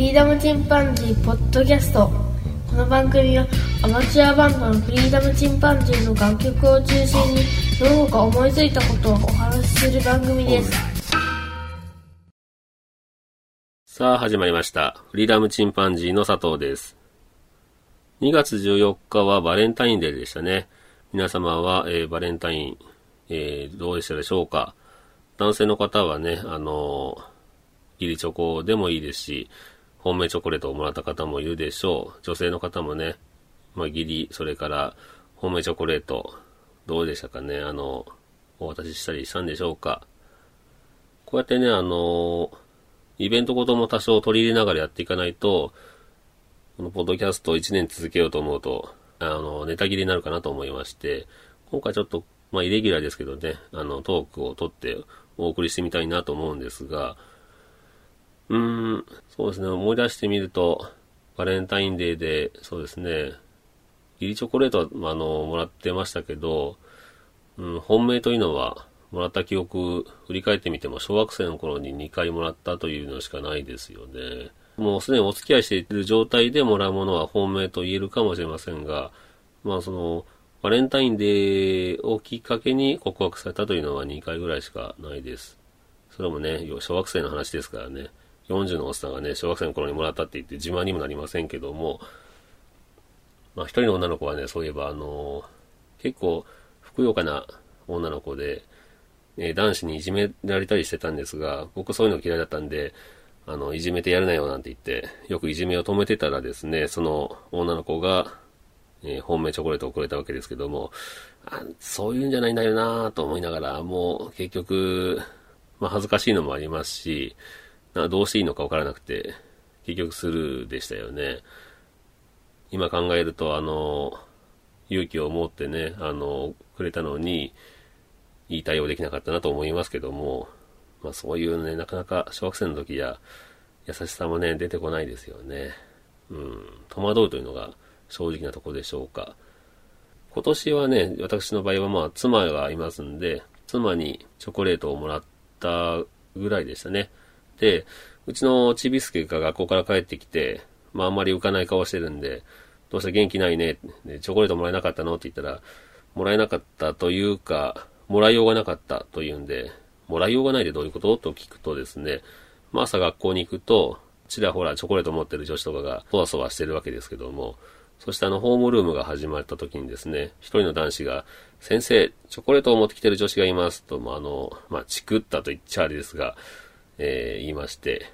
リーダムチンパンジーポッドキャストこの番組はアマチュアバンドのフリーダムチンパンジーの楽曲を中心にその他思いついたことをお話しする番組ですさあ始まりました。フリーダムチンパンジーの佐藤です。2月14日はバレンタインデーでしたね。皆様は、えーバレンタイン、えーどうでしたでしょうか男性の方はね、あのー、ギリチョコでもいいですし、本命チョコレートをもらった方もいるでしょう。女性の方もね、まあ、ギリ、それから、本命チョコレート、どうでしたかね、あの、お渡ししたりしたんでしょうか。こうやってね、あの、イベントごとも多少取り入れながらやっていかないと、このポッドキャストを1年続けようと思うと、あの、ネタ切れになるかなと思いまして、今回ちょっと、まあ、イレギュラーですけどね、あの、トークを取ってお送りしてみたいなと思うんですが、うん、そうですね、思い出してみると、バレンタインデーで、そうですね、ギリチョコレートは、ああの、もらってましたけど、うん、本命というのは、もらった記憶、振り返ってみても、小学生の頃に2回もらったというのしかないですよね。もうすでにお付き合いしている状態でもらうものは本命と言えるかもしれませんが、まあその、バレンタインデーをきっかけに告白されたというのは2回ぐらいしかないです。それもね、小学生の話ですからね、40のおっさんがね、小学生の頃にもらったって言って自慢にもなりませんけども、まあ一人の女の子はね、そういえばあの結構、ふくよかな女の子で、えー男子にいじめられたりしてたんですが、僕そういうの嫌いだったんで、あの、いじめてやるなよなんて言って、よくいじめを止めてたらですね、その女の子が、えー本命チョコレートをくれたわけですけども、あそういうんじゃないんだよなぁと思いながら、もう結局、まあ恥ずかしいのもありますし、どうしていいのかわからなくて、結局スルーでしたよね。今考えると、あの、勇気を持ってね、あの、くれたのに、いい対応できなかったなと思いますけども、まあそういうね、なかなか小学生の時や優しさもね、出てこないですよね。うん、戸惑うというのが正直なところでしょうか。今年はね、私の場合はまあ妻がいますんで、妻にチョコレートをもらったぐらいでしたね。で、うちのちびすけが学校から帰ってきて、まああんまり浮かない顔してるんで、どうして元気ないねチョコレートもらえなかったのって言ったら、もらえなかったというか、もらいようがなかったというんで、もらいようがないでどういうことと聞くとですね、まあ朝学校に行くと、ちらほらチョコレート持ってる女子とかがそわそわしてるわけですけども、そしてあのホームルームが始まった時にですね、一人の男子が、先生、チョコレートを持ってきてる女子がいますと、まあ、あの、まあ、チクったと言っちゃあれですが、えー言いまして、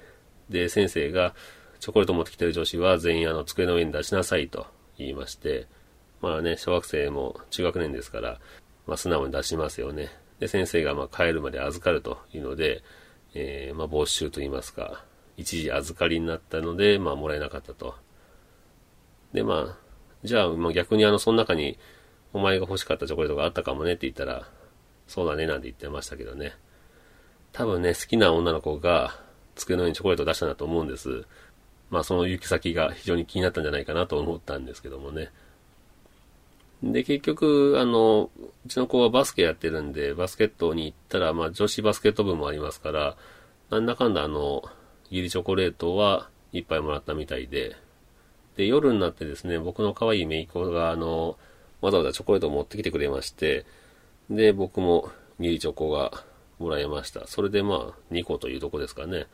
で、先生が、チョコレート持ってきてる女子は全員あの机の上に出しなさいと言いまして、まあね、小学生も中学年ですから、まあ素直に出しますよね。で、先生がまあ帰るまで預かるというので、えーまあ没収と言いますか、一時預かりになったので、まあもらえなかったと。で、まあ、じゃあ、まあ、逆にあの、その中に、お前が欲しかったチョコレートがあったかもねって言ったら、そうだねなんて言ってましたけどね。多分ね、好きな女の子が机の上にチョコレートを出したんだと思うんです。まあその行き先が非常に気になったんじゃないかなと思ったんですけどもね。で、結局、あの、うちの子はバスケやってるんで、バスケットに行ったら、まあ女子バスケット部もありますから、なんだかんだあの、ギリチョコレートは一杯もらったみたいで、で、夜になってですね、僕の可愛い姪っ子が、あの、わざわざチョコレートを持ってきてくれまして、で、僕もギリチョコがもらいました。それでまあ、2個というとこですかね。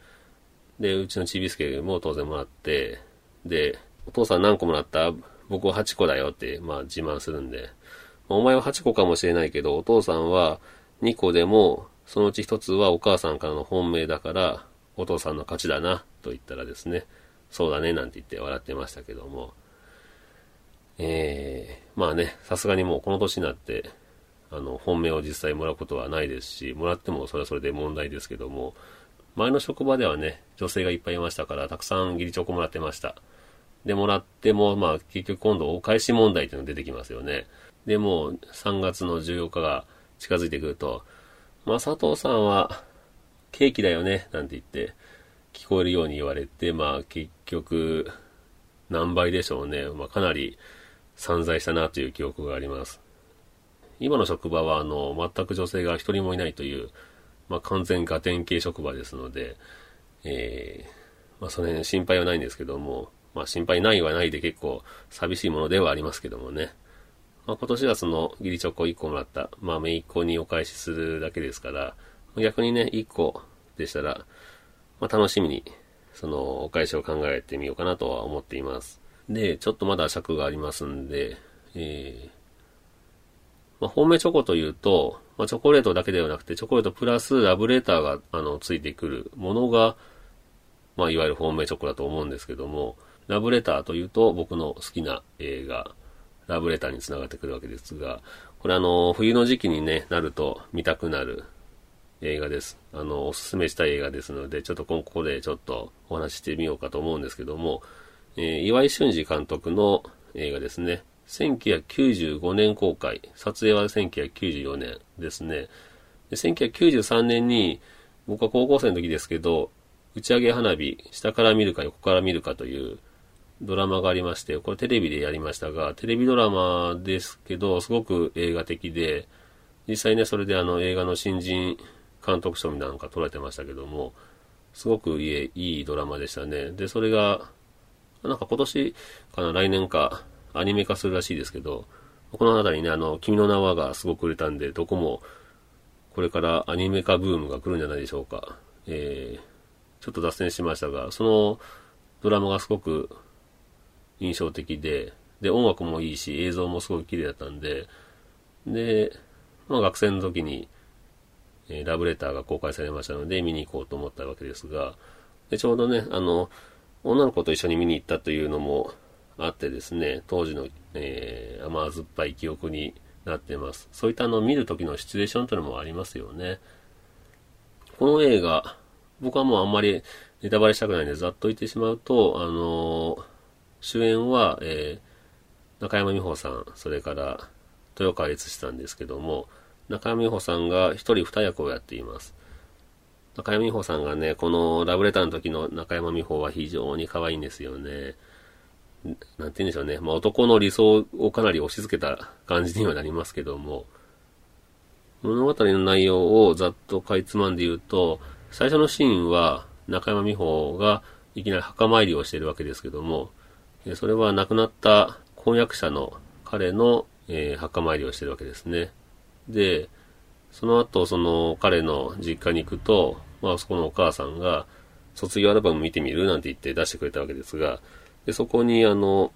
で、うちのちびすけも当然もらって、で、お父さん何個もらった？僕は8個だよって、まあ自慢するんで、お前は8個かもしれないけど、お父さんは2個でも、そのうち1つはお母さんからの本命だから、お父さんの勝ちだな、と言ったらですね、そうだね、なんて言って笑ってましたけども、えー、まあね、さすがにもうこの年になって、あの、本命を実際もらうことはないですし、もらってもそれはそれで問題ですけども、前の職場ではね、女性がいっぱいいましたから、たくさん義理チョコもらってました。で、もらっても、まあ、結局今度お返し問題っていうのが出てきますよね。で、もう3月の14日が近づいてくると、まあ、佐藤さんは、ケーキだよね、なんて言って、聞こえるように言われて、まあ、結局、何倍でしょうね。まあ、かなり散財したなという記憶があります。今の職場は、あの、全く女性が一人もいないという、まあ、完全ガテン系職場ですので、えーまあ、その辺心配はないんですけども、まあ、心配ないはないで結構寂しいものではありますけどもね。まあ、今年はその義理チョコ1個もらった、まあ、めいっ子にお返しするだけですから、逆にね、1個でしたら、まあ、楽しみに、そのお返しを考えてみようかなとは思っています。で、ちょっとまだ尺がありますんで、えー、まあ、本命チョコというと、まあ、チョコレートだけではなくて、チョコレートプラスラブレターが、あの、ついてくるものが、まあ、いわゆる本命チョコだと思うんですけども、ラブレターというと僕の好きな映画、ラブレターにつながってくるわけですが、これあの、冬の時期にね、なると見たくなる映画です。あの、おすすめしたい映画ですので、ちょっとここでちょっとお話ししてみようかと思うんですけども、えー、岩井俊二監督の映画ですね。1995年公開。撮影は1994年ですね。で1993年に、僕は高校生の時ですけど、打ち上げ花火、下から見るか横から見るかというドラマがありまして、これテレビでやりましたが、テレビドラマですけど、すごく映画的で、実際ね、それであの映画の新人監督賞みたいなのが取られてましたけども、すごくいいいいドラマでしたね。で、それが、なんか今年かな、来年か、アニメ化するらしいですけど、この辺りね、あの、君の名はがすごく売れたんで、どこも、これからアニメ化ブームが来るんじゃないでしょうか。えー、ちょっと脱線しましたが、そのドラマがすごく印象的で、で、音楽もいいし、映像もすごい綺麗だったんで、で、まあ学生の時に、えー、ラブレターが公開されましたので、見に行こうと思ったわけですが、で、ちょうどね、あの、女の子と一緒に見に行ったというのもあってですね、当時の、えー、甘酸っぱい記憶になってます。そういったあの、見る時のシチュエーションというのもありますよね。この映画、僕はもうあんまりネタバレしたくないんでざっと言ってしまうと、あのー、主演は、えー、中山美穂さん、それから豊川悦司さんですけども、中山美穂さんが一人二役をやっています。中山美穂さんがね、このラブレターの時の中山美穂は非常に可愛いんですよね。なんて言うんでしょうね。まあ、男の理想をかなり押し付けた感じにはなりますけども、物語の内容をざっとかいつまんで言うと、最初のシーンは中山美穂がいきなり墓参りをしているわけですけども、それは亡くなった婚約者の彼の、えー、墓参りをしてるわけですね。で、その後、その彼の実家に行くと、まあそこのお母さんが、卒業アルバム見てみるなんて言って出してくれたわけですが、で、そこにあの、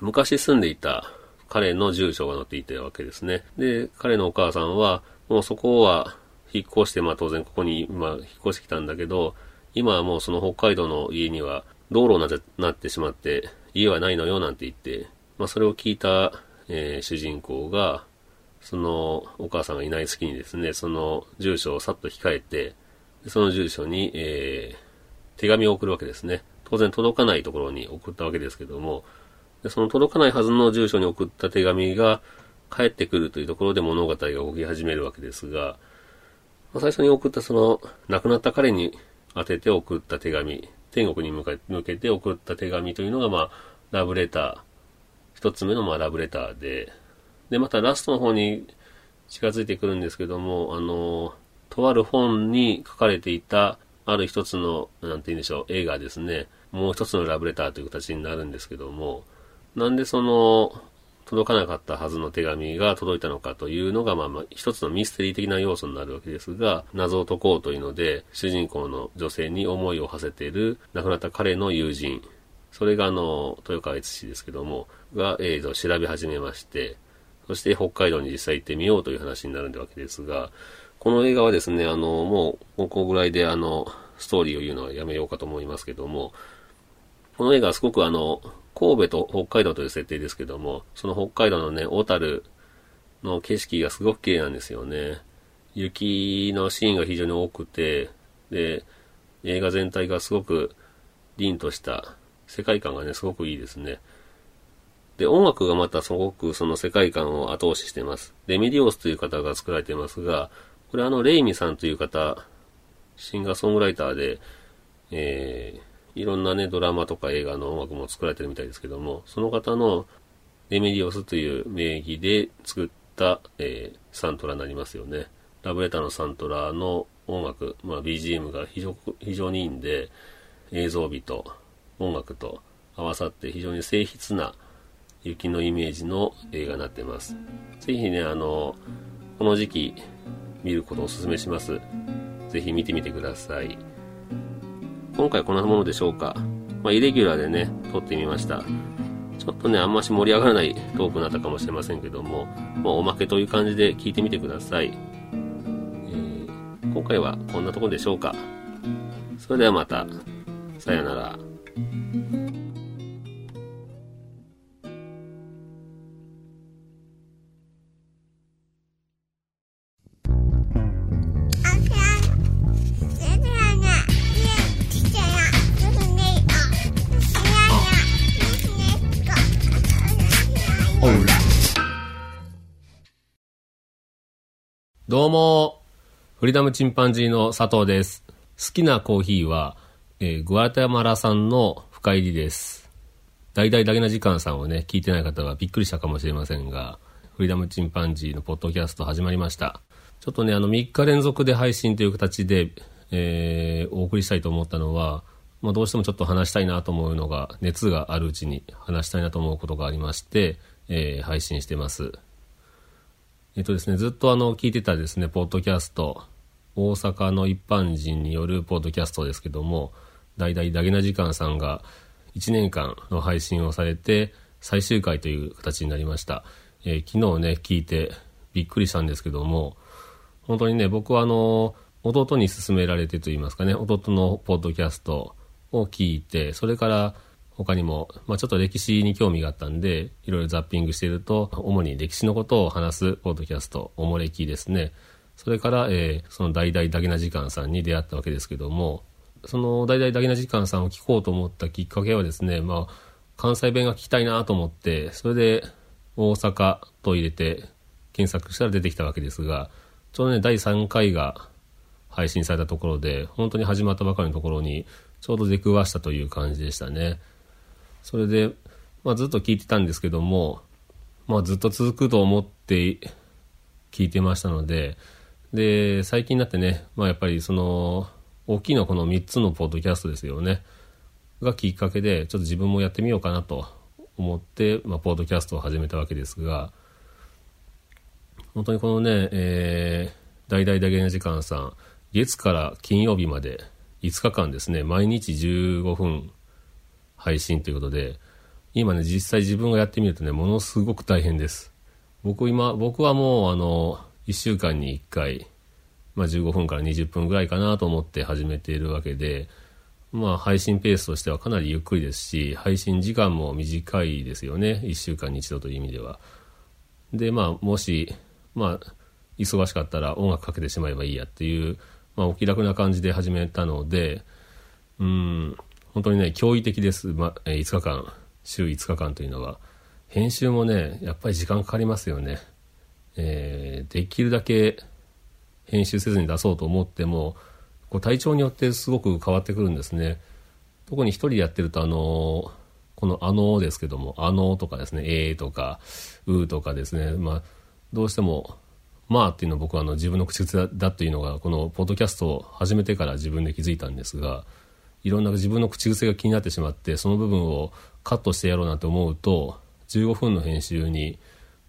昔住んでいた彼の住所が載っていたわけですね。で、彼のお母さんは、もうそこは引っ越して、まあ当然ここに今引っ越してきたんだけど、今はもうその北海道の家には道路になってしまって、家はないのよなんて言って、まあそれを聞いた、えー、主人公が、そのお母さんがいない隙にですね、その住所をさっと控えて、その住所に、えー、手紙を送るわけですね。当然届かないところに送ったわけですけども、その届かないはずの住所に送った手紙が返ってくるというところで物語が動き始めるわけですが、最初に送ったその亡くなった彼に当てて送った手紙、天国に向けて送った手紙というのが、まあ、ラブレター、一つ目のまあラブレターで、で、またラストの方に近づいてくるんですけども、あの、とある本に書かれていた、ある一つの、なんて言うんでしょう、映画ですね。もう一つのラブレターという形になるんですけども、なんでその、届かなかったはずの手紙が届いたのかというのが、まあまあ、一つのミステリー的な要素になるわけですが、謎を解こうというので、主人公の女性に思いを馳せている亡くなった彼の友人、それがあの、豊川悦司ですけども、が、えーと、調べ始めまして、そして北海道に実際行ってみようという話になるわけですが、この映画はですね、あの、もう、ここぐらいであの、ストーリーを言うのはやめようかと思いますけども、この映画はすごくあの、神戸と北海道という設定ですけども、その北海道のね、小樽の景色がすごく綺麗なんですよね。雪のシーンが非常に多くて、で、映画全体がすごく凛とした世界観がね、すごくいいですね。で、音楽がまたすごくその世界観を後押ししてます。レミディオスという方が作られてますが、これあの、レイミさんという方、シンガーソングライターで、えー、いろんなね、ドラマとか映画の音楽も作られてるみたいですけども、その方のレメディオスという名義で作った、えー、サントラになりますよね。ラブレターのサントラの音楽、まあ、BGM が非常非常にいいんで、映像美と音楽と合わさって非常に静筆な雪のイメージの映画になってます。ぜひね、あの、この時期見ることをお勧めします。ぜひ見てみてください。今回こんなものでしょうか。まあ、イレギュラーでね、撮ってみました。ちょっとね、あんまし盛り上がらないトークになったかもしれませんけども、まあ、おまけという感じで聞いてみてください。えー、今回はこんなところでしょうか。それではまた。さよなら。どうも、フリーダムチンパンジーの佐藤です。好きなコーヒーは、えー、グアテマラ産の深入りです。大々だけな時間さんをね、聞いてない方はびっくりしたかもしれませんが、フリーダムチンパンジーのポッドキャスト始まりました。ちょっとね、あの、3日連続で配信という形で、えー、お送りしたいと思ったのは、まあ、どうしてもちょっと話したいなと思うのが、熱があるうちに話したいなと思うことがありまして、えー、配信してます。えっとですね、ずっとあの、聞いてたですね、ポッドキャスト、大阪の一般人によるポッドキャストですけども、大々ダゲな時間さんが1年間の配信をされて、最終回という形になりました。えー、昨日ね、聞いてびっくりしたんですけども、本当にね、僕はあの、弟に勧められてと言いますかね、弟のポッドキャストを聞いて、それから、他にも、まあ、ちょっと歴史に興味があったんで、いろいろザッピングしていると、主に歴史のことを話すポッドキャスト、おもれきですね。それから、えー、その大々だけな時間さんに出会ったわけですけども、その大々だけな時間さんを聞こうと思ったきっかけはですね、まあ、関西弁が聞きたいなと思って、それで大阪と入れて検索したら出てきたわけですが、ちょうどね、第3回が配信されたところで、本当に始まったばかりのところに、ちょうど出くわしたという感じでしたね。それで、まあ、ずっと聞いてたんですけども、まあ、ずっと続くと思って聞いてましたので、で、最近になってね、まあ、やっぱりその、大きいのこの3つのポッドキャストですよね。がきっかけで、ちょっと自分もやってみようかなと思って、まあ、ポッドキャストを始めたわけですが、本当にこのね、えー、大々だけな時間さん、月から金曜日まで5日間ですね、毎日15分配信ということで、今ね、実際自分がやってみるとね、ものすごく大変です。僕今、僕はもうあの、1週間に1回、まあ15分から20分ぐらいかなと思って始めているわけで、まあ配信ペースとしてはかなりゆっくりですし、配信時間も短いですよね。1週間に一度という意味では。で、まあもし、まあ、忙しかったら音楽かけてしまえばいいやっていう、まあお気楽な感じで始めたので、うん、本当にね、驚異的です。ま、え5日間、週5日間というのは。編集もね、やっぱり時間かかりますよね。えー、できるだけ編集せずに出そうと思っても、こう体調によってすごく変わってくるんですね。特に一人でやってると、あのこのあのですけども、あのとかですね、えーとか、うーとかですね、まあ、どうしても、まあっていうのは僕はあの自分の口癖だというのが、このポッドキャストを始めてから自分で気づいたんですが、いろんな自分の口癖が気になってしまってその部分をカットしてやろうなんて思うと15分の編集に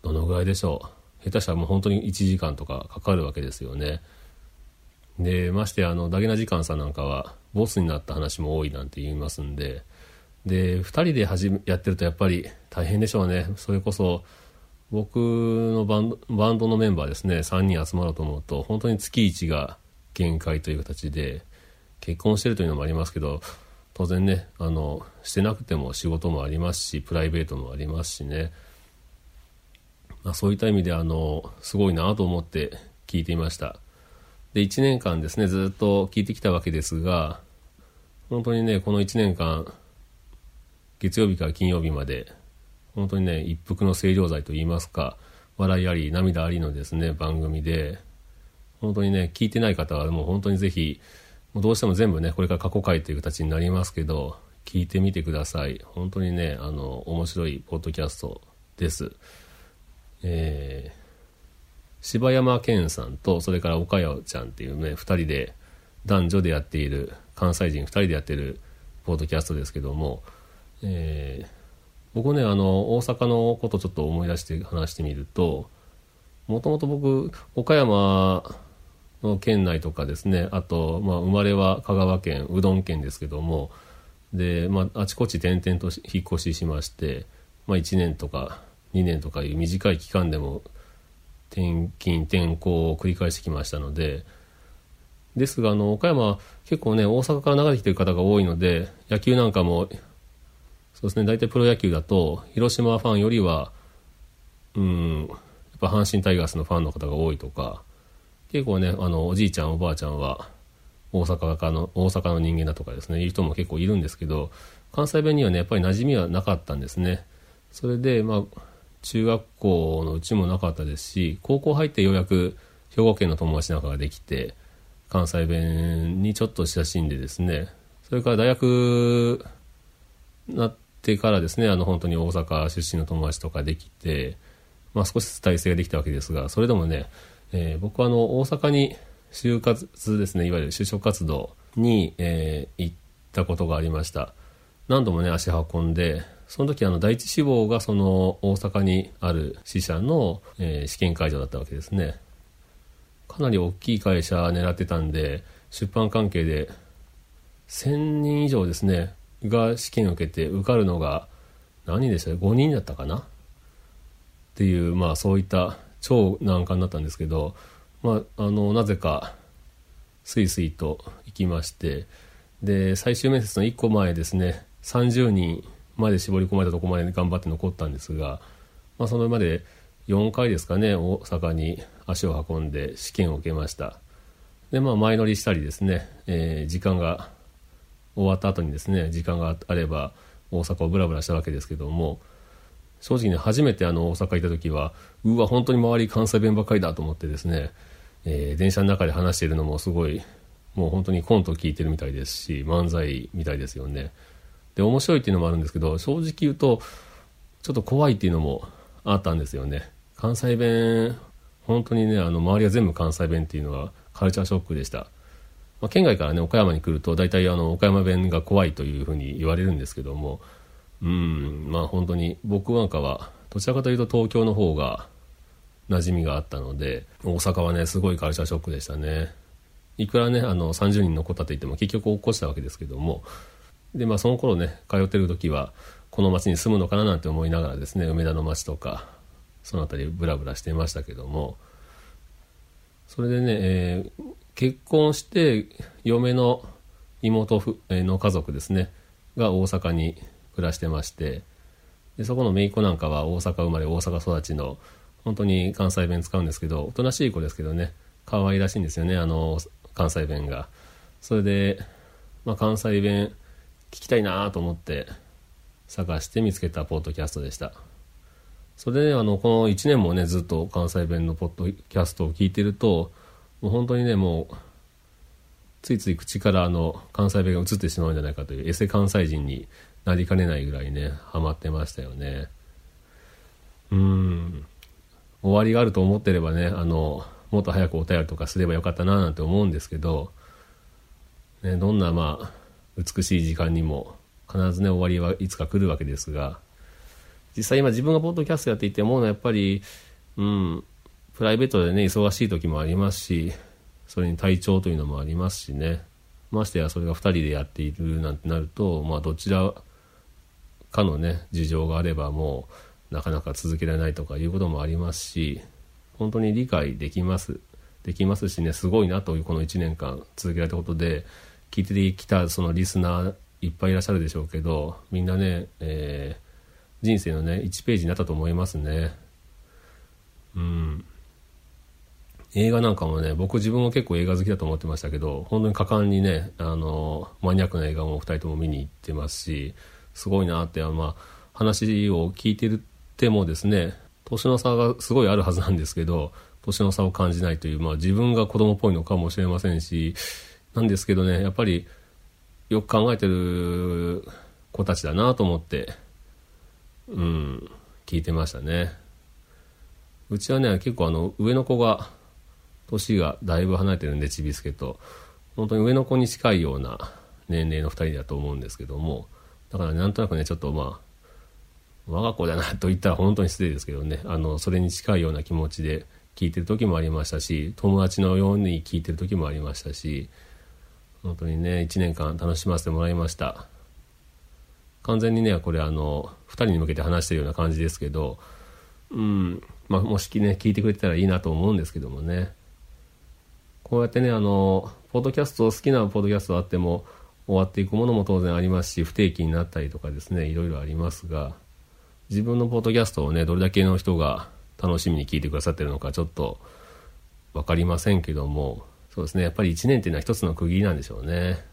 どのぐらいでしょう。下手したらもう本当に1時間とかかかるわけですよね。でましてあのダゲな時間さんなんかはボスになった話も多いなんて言いますんでで2人で始めやってるとやっぱり大変でしょうね。それこそ僕のバンドバンドのメンバーですね。3人集まろうと思うと本当に月1が限界という形で結婚してるというのもありますけど当然ねあのしてなくても仕事もありますしプライベートもありますしね、まあ、そういった意味であのすごいなと思って聞いていました。で1年間ですねずっと聞いてきたわけですが本当にねこの1年間月曜日から金曜日まで本当にね一服の清涼剤といいますか笑いあり涙ありのですね番組で本当にね聞いてない方はもう本当にぜひどうしても全部ね、これから過去回という形になりますけど、聞いてみてください。本当にね、あの、面白いポッドキャストです。えー、柴山健さんと、それから岡谷ちゃんっていうね、二人で、男女でやっている、関西人二人でやってるポッドキャストですけども、えー、僕ねあの大阪のことちょっと思い出して話してみるともともと僕岡山県内とかですね。あと、まあ、生まれは香川県うどん県ですけども。で、まあ、あちこち転々と引っ越ししまして、まあ、1年とか2年とかいう短い期間でも転勤転校を繰り返してきましたので。ですがあの岡山結構ね大阪から流れてきてる方が多いので野球なんかもそうですね大体プロ野球だと広島ファンよりはうんやっぱ阪神タイガースのファンの方が多いとか。結構ねあのおじいちゃんおばあちゃんは大阪の大阪の人間だとかですねいう人も結構いるんですけど関西弁にはねやっぱり馴染みはなかったんですね。それでまあ中学校のうちもなかったですし高校入ってようやく兵庫県の友達なんかができて関西弁にちょっと親しんでですねそれから大学なってからですねあの本当に大阪出身の友達とかできて、まあ、少しずつ体制ができたわけですがそれでもね、えー、僕はあの大阪に就活ですねいわゆる就職活動に、えー、行ったことがありました。何度もね足運んでその時あの第一志望がその大阪にある支社の、えー、試験会場だったわけですね。かなり大きい会社狙ってたんで出版関係で1000人以上ですねが試験を受けて受かるのが何でした5人だったかな？っていうまあそういった超難関だったんですけどまああのなぜかスイスイと行きましてで最終面接の1個前ですね30人まで絞り込まれたとこまで頑張って残ったんですが、まあ、そのまで4回ですかね大阪に足を運んで試験を受けました。でまあ前乗りしたりですね、えー、時間が終わった後にですね時間があれば大阪をブラブラしたわけですけども正直ね初めてあの大阪行った時はうわ本当に周り関西弁ばっかりだと思ってですね、えー、電車の中で話しているのもすごいもう本当にコント聞いてるみたいですし漫才みたいですよね。で面白いっていうのもあるんですけど正直言うとちょっと怖いっていうのもあったんですよね。関西弁本当にねあの周りは全部関西弁っていうのはカルチャーショックでした、まあ、県外からね岡山に来ると大体あの岡山弁が怖いというふうに言われるんですけどもうん。まあ本当に僕なんかはどちらかというと東京の方が馴染みがあったので大阪はねすごいカルチャーショックでしたね。いくらねあの30人残ったといっても結局落っこちたわけですけども。でまあその頃ね通ってる時はこの町に住むのかななんて思いながらですね梅田の町とかその辺りブラブラしてましたけども。それでね、えー、結婚して嫁の妹の家族ですねが大阪に暮らしてましてでそこの姪っ子なんかは大阪生まれ大阪育ちの本当に関西弁使うんですけどおとなしい子ですけどね可愛らしいんですよねあの関西弁が。それで、まあ、関西弁聞きたいなと思って探して見つけたポッドキャストでした。それで、あのこの1年もねずっと関西弁のポッドキャストを聞いてるともう本当にねもうついつい口からあの関西弁が移ってしまうんじゃないかというエセ関西人になりかねないぐらいねハマってましたよね。うん。終わりがあると思ってればねあのもっと早くお便りとかすればよかったななんて思うんですけど、ね、どんなまあ美しい時間にも必ずね終わりはいつか来るわけですが実際今自分がポッドキャストやっていて思うのはやっぱりうんプライベートでね忙しい時もありますしそれに体調というのもありますしね。ましてやそれが2人でやっているなんてなるとまあどちらかのね事情があればもうなかなか続けられないとかいうこともありますし本当に理解できます。できますしねすごいなというこの1年間続けられたことで聞いてきたそのリスナーいっぱいいらっしゃるでしょうけどみんなね、えー、人生のね1ページになったと思いますね。うん。映画なんかもね僕自分も結構映画好きだと思ってましたけど本当に果敢にねあのマニアックな映画も2人とも見に行ってますしすごいなってまあ話を聞いてるてもですね年の差がすごいあるはずなんですけど年の差を感じないという、まあ、自分が子供っぽいのかもしれませんしなんですけどねやっぱりよく考えてる子たちだなと思ってうん聞いてましたね。うちはね結構あの上の子が年がだいぶ離れてるんでちびすけと。本当に上の子に近いような、年齢の2人だと思うんですけどもだからなんとなくねちょっとまあ我が子だなと言ったら本当に失礼ですけどねあのそれに近いような気持ちで聞いてる時もありましたし友達のように聞いてる時もありましたし本当にね1年間楽しませてもらいました。完全にねこれあの2人に向けて話してるような感じですけどうんまあもしね聞いてくれてたらいいなと思うんですけどもね。こうやってねあのポッドキャスト好きなポッドキャストあっても終わっていくものも当然ありますし不定期になったりとかですねいろいろありますが自分のポッドキャストをねどれだけの人が楽しみに聞いてくださってるのかちょっと分かりませんけどもそうですねやっぱり1年っていうのは一つの区切りなんでしょうね。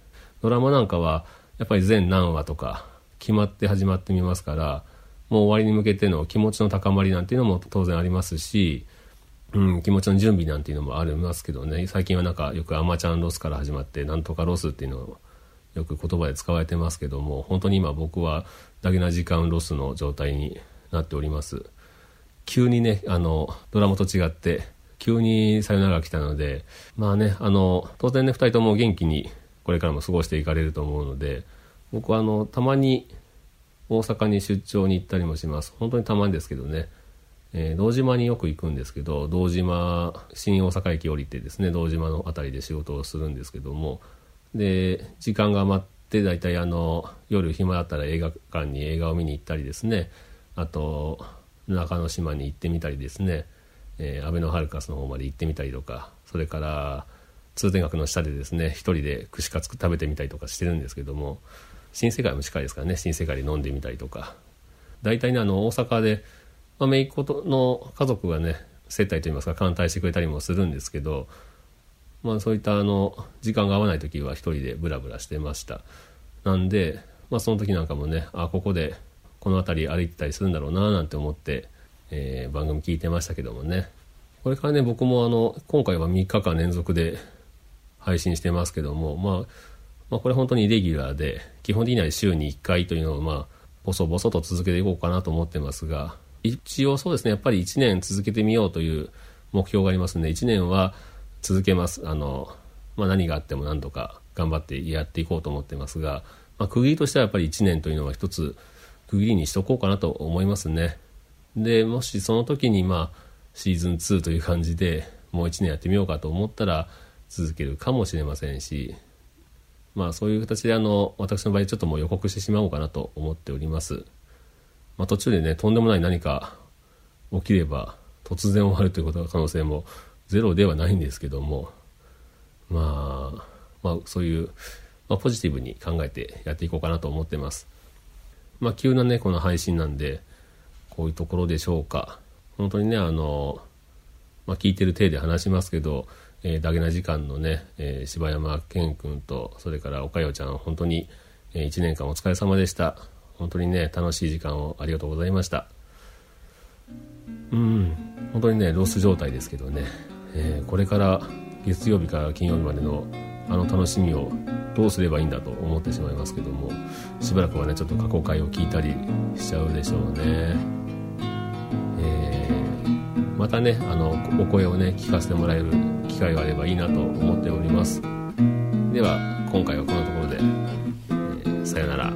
ドラマなんかはやっぱり全何話とか決まって始まってみますからもう終わりに向けての気持ちの高まりなんていうのも当然ありますし、うん、気持ちの準備なんていうのもありますけどね。最近はなんかよく「あまちゃんロス」から始まって「なんとかロス」っていうのをよく言葉で使われてますけども本当に今僕はだげな時間ロスの状態になっております。急にねあのドラマと違って急にさよなら来たのでまあねあの当然ね2人とも元気にこれからも過ごしていかれると思うので僕はあのたまに大阪に出張に行ったりもします。本当にたまにですけどね、えー、堂島によく行くんですけど堂島新大阪駅降りてですね堂島の辺りで仕事をするんですけどもで時間が余って大体あの夜暇だったら映画館に映画を見に行ったりですね。あと中之島に行ってみたりですね、えー、アベノハルカスの方まで行ってみたりとか。それから通天閣の下でですね一人で串カツ食べてみたりとかしてるんですけども。新世界も近いですからね。新世界で飲んでみたりとか。大体ねあの大阪で、まあ、姪っ子の家族がね接待といいますか歓待してくれたりもするんですけどまあそういったあの時間が合わない時は一人でブラブラしてました。なんで、まあ、その時なんかもねあここでこの辺り歩いてたりするんだろうななんて思って、えー、番組聞いてましたけどもね。これからね僕もあの今回は3日間連続で配信してますけども、まあ、まあこれ本当にレギュラーで基本的には週に1回というのをまあボソボソと続けていこうかなと思ってますが一応そうですねやっぱり1年続けてみようという目標がありますので1年は続けます。あの、まあ、何があっても何とか頑張ってやっていこうと思ってますが、まあ、区切りとしてはやっぱり1年というのは一つ区切りにしとこうかなと思いますね。で、もしその時にまあシーズン2という感じでもう1年やってみようかと思ったら続けるかもしれませんし、まあそういう形であの私の場合ちょっともう予告してしまおうかなと思っております。まあ、途中でねとんでもない何か起きれば突然終わるということの可能性もゼロではないんですけども、まあ、まあ、そういう、まあ、ポジティブに考えてやっていこうかなと思ってます。まあ、急なね、この配信なんで、こういうところでしょうか。本当にね、あの、まあ、聞いてる体で話しますけど、えー、ダゲな時間のね、えー、柴山健君と、それから岡代ちゃん、本当に、えー、1年間お疲れ様でした。本当にね、楽しい時間をありがとうございました。うん、本当にね、ロス状態ですけどね、えー、これから月曜日から金曜日までのあの楽しみをどうすればいいんだと思ってしまいますけどもしばらくはねちょっと過去回を聞いたりしちゃうでしょうね、えー、またねあのお声をね聞かせてもらえる機会があればいいなと思っております。では今回はこのところで、えー、さよなら。